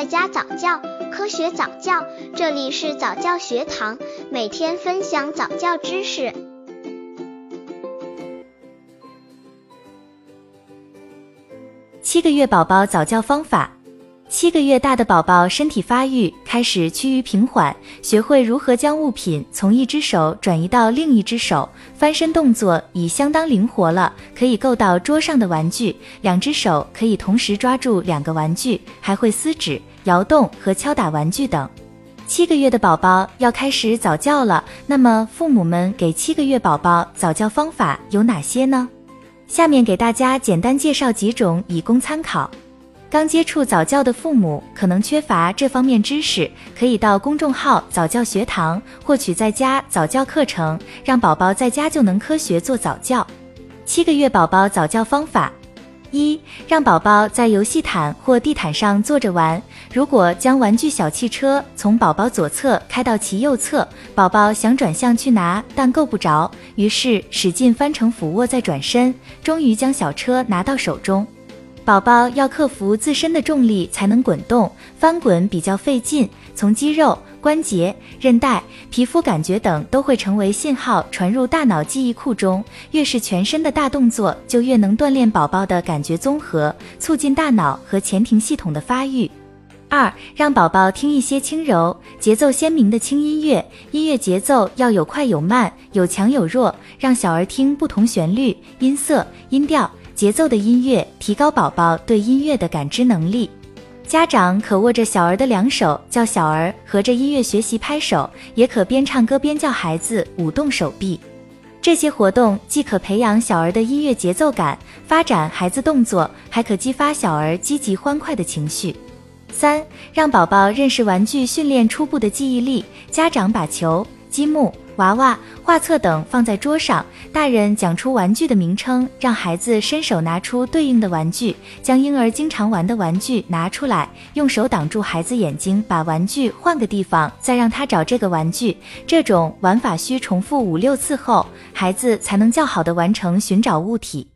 在家早教，科学早教，这里是早教学堂，每天分享早教知识。七个月宝宝早教方法。七个月大的宝宝身体发育开始趋于平缓，学会如何将物品从一只手转移到另一只手，翻身动作已相当灵活了，可以够到桌上的玩具，两只手可以同时抓住两个玩具，还会撕纸、摇动和敲打玩具等。七个月的宝宝要开始早教了，那么父母们给七个月宝宝早教方法有哪些呢？下面给大家简单介绍几种，以供参考。刚接触早教的父母可能缺乏这方面知识，可以到公众号早教学堂获取在家早教课程，让宝宝在家就能科学做早教。七个月宝宝早教方法：一、让宝宝在游戏毯或地毯上坐着玩。如果将玩具小汽车从宝宝左侧开到其右侧，宝宝想转向去拿，但够不着，于是使劲翻成俯卧再转身，终于将小车拿到手中。宝宝要克服自身的重力才能滚动，翻滚比较费劲。从肌肉、关节、韧带、皮肤感觉等都会成为信号传入大脑记忆库中。越是全身的大动作，就越能锻炼宝宝的感觉综合，促进大脑和前庭系统的发育。二，让宝宝听一些轻柔、节奏鲜明的轻音乐，音乐节奏要有快有慢，有强有弱，让小儿听不同旋律、音色、音调。节奏的音乐提高宝宝对音乐的感知能力。家长可握着小儿的两手，叫小儿合着音乐学习拍手，也可边唱歌边叫孩子舞动手臂。这些活动既可培养小儿的音乐节奏感，发展孩子动作，还可激发小儿积极欢快的情绪。三，让宝宝认识玩具，训练初步的记忆力。家长把球、积木。娃娃、画册等放在桌上，大人讲出玩具的名称，让孩子伸手拿出对应的玩具，将婴儿经常玩的玩具拿出来，用手挡住孩子眼睛，把玩具换个地方，再让他找这个玩具。这种玩法需重复五六次后，孩子才能较好的完成寻找物体。